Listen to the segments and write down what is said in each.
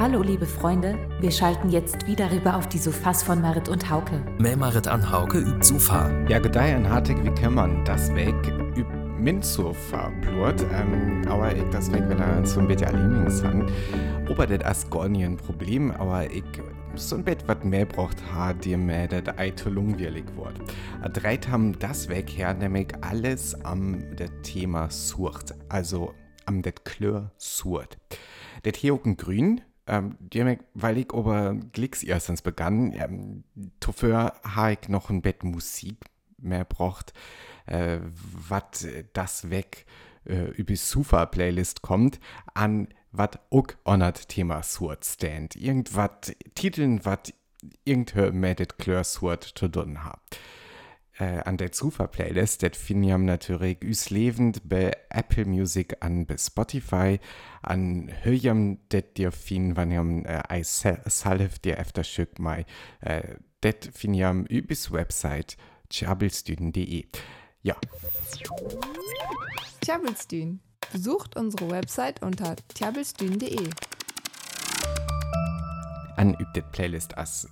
Hallo liebe Freunde, wir schalten jetzt wieder rüber auf die Sofas von Marit und Hauke. Mehr Marit an Hauke übt Sofa. Ja, gedei an hartig wie kann das weg übt min Sofa blut, ähm, aber ich das weg, wenn er so ein bisschen Lieblingshang. Aber das ist gar nicht ein Problem, aber ich so ein Bett, was mehr braucht, hat dir mehr das Eite langweilig wird. Dreit haben das weg her, nämlich alles am das Thema Sucht, also am das Klör Sucht. Das hier auch grün, ähm, weil ich aber Glicks erstens begann, ähm, dafür habe ich noch ein Bett Musik mehr braucht, äh, was das weg äh, über Sufa-Playlist kommt, an was auch onert Thema Sword stand. Irgendwas, Titeln, was irgendein Medit Klör Sword zu tun hat an der Zufa-Playlist, das finden ihr natürlich üs lebend bei Apple Music an bei Spotify, an höjam det dir finden, wenn ihr äh, ei salf dir efter Stück mai, äh, det finden ihr übers Website chabelstüden.de. Ja. Tjabelstühn. Besucht unsere Website unter tjabelstühn.de. An übt Playlist als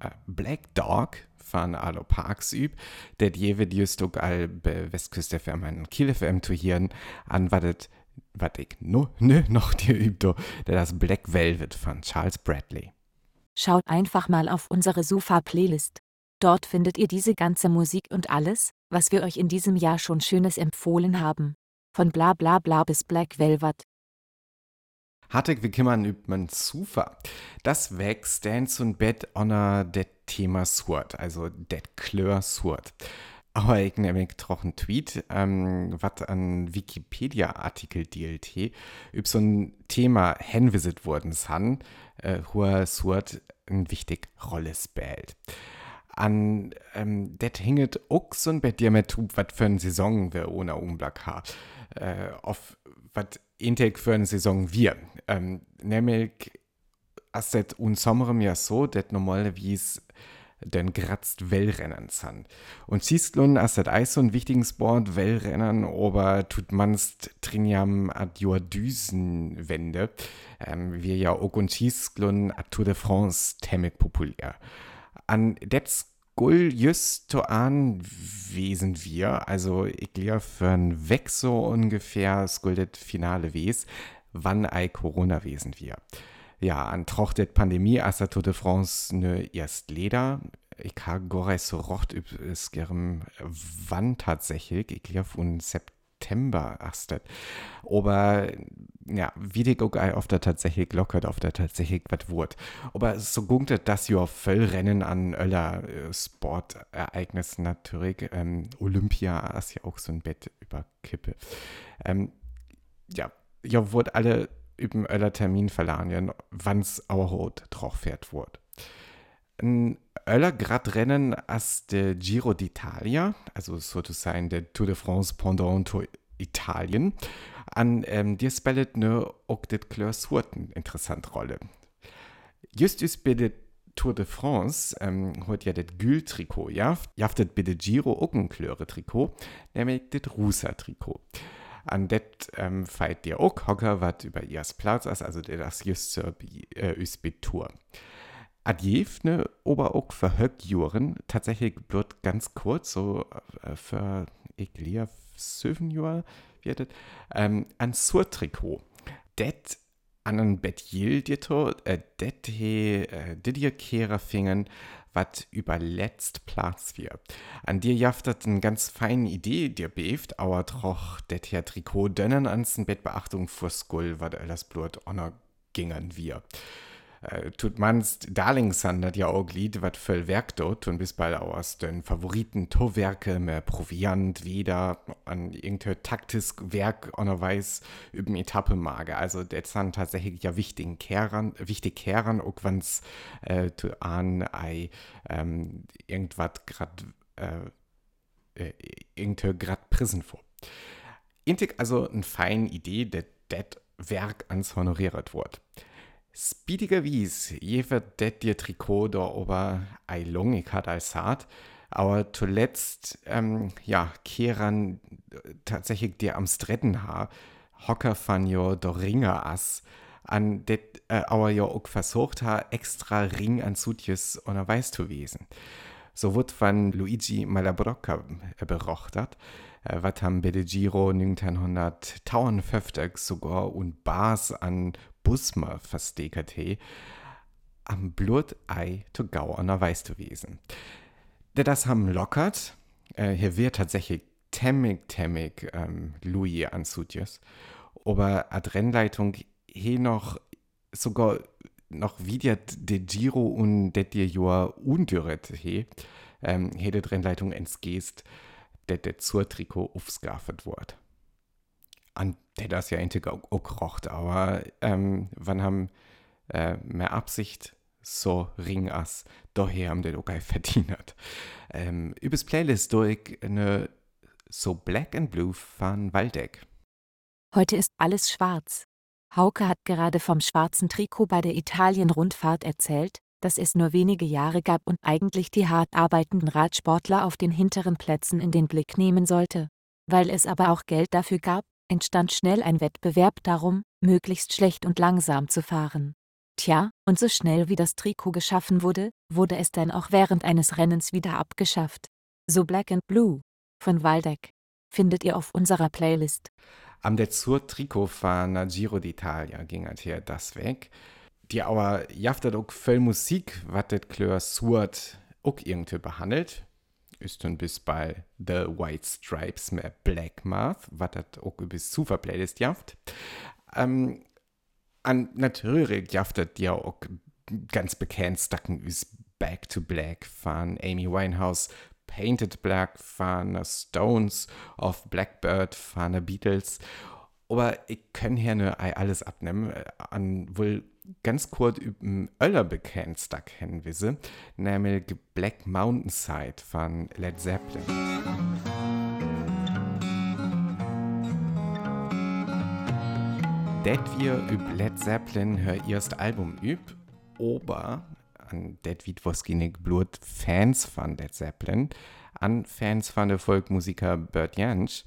äh, Black Dog von Alo Parks üb, der jewe just auch all bei Westküste FM an Kiel FM zu hören, an wadet, wat ich no, nö, noch dir übt, der das Black Velvet von Charles Bradley. Schaut einfach mal auf unsere Sofa-Playlist. Dort findet ihr diese ganze Musik und alles, was wir euch in diesem Jahr schon Schönes empfohlen haben. Von bla bla bla bis Black Velvet. Hartig wie kümmern übt man Sufa. Das wächst denn zum Bett honor det Thema Sword, also det Klör Sword. Aber ich nehme doch einen Tweet, ähm, was an Wikipedia-Artikel DLT, über so ein Thema hinvisit worden san, äh, wo Sword eine wichtige Rolle spielt. An ähm, det hinget auch so ein dir mit, was für eine Saison wir ohne Umblick haben. Äh, auf was Intake für eine Saison wir. Ähm, nämlich, als das un Sommerem ja so, das normalerweise den gratzt Wellrennen sind. Und siehst nun, als das Eis ein wichtigen Sport, Wellrennen, aber tut manst triniam ad joa Düsenwende, ähm, wir ja auch und siehst nun ad Tour de France temmig populär. An das Gull just to an wesen wir, also ich glaube für ein Weg so ungefähr skuldet Finale wes, wann ei Corona wesen wir. Ja, an trochtet Pandemie as der Tour de France ne erst Leder. Ich ha gore so rocht es gerem wann tatsächlich, ich glaube von September astet. Aber ja, wie die auch auf der tatsächlich lockert, auf der tatsächlich was wird. Aber so gunktet das ja voll Rennen an öller äh, Sportereignissen natürlich. Ähm, Olympia ist ja auch so ein Bett über Kippe. Ähm, ja, ja, wurde alle über öller Termin verlangen, wann's auch rot drauf fährt wird. Ein öller grad Rennen als der Giro d'Italia, also sozusagen der Tour de France pendant to Italien an ähm, dir spellet ne auch det Klörswurten interessant Rolle. Just ist bei der Tour de France ähm, hat ja das Gül-Trikot, ja? Jaftet der Giro auch ein Klöre-Trikot, nämlich das Rusa-Trikot. An det ähm, feit dir auch Hocker, was über ihrs Platz ist, also der das just zur äh, Tour. Adjefne aber auch für Höckjuren tatsächlich bloß ganz kurz, so äh, für ich glaube, sieben Jahre, wird ähm, ein Surtrikot. Det an ein Bett jildito, äh, det he, äh, dir Kehrer fingen, wat überletzt Platz wir. An dir jaftet eine ganz feine Idee, dir beeft, aber troch det hier Trikot dönnen ans Bett Beachtung vor Skull, wat alles Blut honor gingen wir äh, tut manst Darlingsander ja auch Glied, wat voll Werk dort und bis bald aus den Favoriten Torwerke mehr Proviant wieder an irgendein taktisches Werk oder weiß über Etappe mage. Also das sind tatsächlich ja wichtigen Kehrern, wichtig Kehrern, auch wenn's äh, an ei ähm, irgendwas grad äh, äh, irgendein grad Prisen vor. Intig also eine feine Idee, dass das Werk ans honoriert wird. Speediger Wies, jefer det dir Trikot da ober ei longig hat als hart, aber zuletzt, ähm, ja, kehren tatsächlich dir am Stretten ha, Hocker van jo do Ringer ass, an det äh, aber ja auch versucht hat, extra Ring an Sutjes und weiß zu wesen. So wird von Luigi Malabrocca äh, berochtet, äh, was haben bei der Giro 1952 sogar und Bas an Busma versteckt am Blutei zu Gau an der Weiß wesen. Der das haben lockert, äh, hier wird tatsächlich temmig, temmig ähm, Louis an Sutjes, aber Adrennleitung hier noch sogar noch wieder de Giro und det dir Jahr undüret he, ähm, he de Rennleitung ins Geest, det det zur Trikot aufskaffet wird. An der das ja rocht, aber ähm, wann haben äh, mehr Absicht so ring as, daher haben den auch verdient. Ähm, übers Playlist durch eine so Black and Blue von Waldeck. Heute ist alles schwarz. Hauke hat gerade vom schwarzen Trikot bei der Italien-Rundfahrt erzählt, dass es nur wenige Jahre gab und eigentlich die hart arbeitenden Radsportler auf den hinteren Plätzen in den Blick nehmen sollte. Weil es aber auch Geld dafür gab, entstand schnell ein Wettbewerb darum, möglichst schlecht und langsam zu fahren. Tja, und so schnell wie das Trikot geschaffen wurde, wurde es dann auch während eines Rennens wieder abgeschafft. So Black and Blue von Waldeck findet ihr auf unserer Playlist. Am der zur Trikot von Giro d'Italia ging halt hier das weg. Die aber jaftet auch viel Musik, was das Klör Suat auch irgendwie behandelt. Ist dann bis bei The White Stripes Black Math, was das auch bis Super Playlist jaft. Ähm, an natürlich jaftet ja auch ganz bekannt Stacken ist Back to Black von Amy Winehouse, Painted Black von Stones, of Blackbird von Beatles. Aber ich kann hier nur alles abnehmen, äh, an wohl ganz kurz über Öller bekannt Stack kennen wisse, nämlich Black Mountain Side von Led Zeppelin. Det wir über Led Zeppelin hör erst Album üb, aber an det wie woskinig Blut Fans von Led Zeppelin, an Fans von der Folkmusiker Bert Jansch,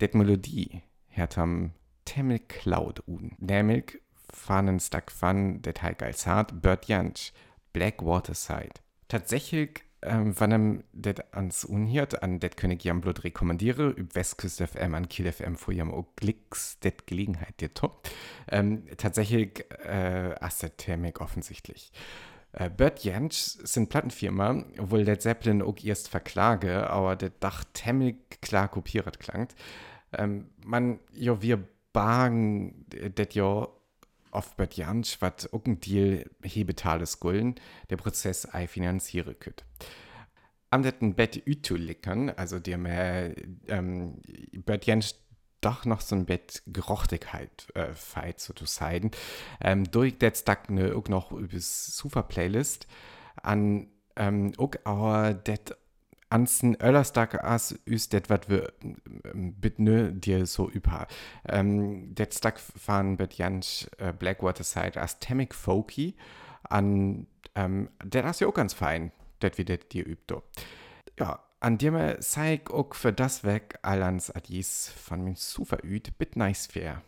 det Melodie hat am Temmel Cloud un. Nämlich fahren Stack van det halt als hart Bert Jansch, Blackwater Side. Tatsächlich ähm, wann det ans unhiert an det könnte ich Blut rekommandiere üb Westküst FM an Kiel FM vor jam auch Glicks det Gelegenheit dir top ähm, tatsächlich äh, asset Thermik offensichtlich äh, Bert Jansch sind Plattenfirma, obwohl Led Zeppelin auch erst verklage, aber der Dach temmig klar kopiert klangt. Ähm, man, jo, wir bagen det jo Bert Jansch, was auch ein Deal hebetales Gulden, der Prozess ei finanziere könnt. Am detten Bett ütu lickern, also der mehr, ähm, Bert Jansch doch noch so ein Bett Gerochtigkeit äh, feit sozusagen. Ähm, durch das Tag ne, auch noch über super Playlist an ähm, auch aber det ansten Öllerstag as ist det wat wir ähm, bit ne dir so über. Ähm, det Tag fahren bet Jansch äh, Blackwater Side as Temic Folky an ähm, der ist ja auch ganz fein, det wie det dir übt. Ja, an dem seig auch für das weg allans adis von mir zu verüht bit nice fair.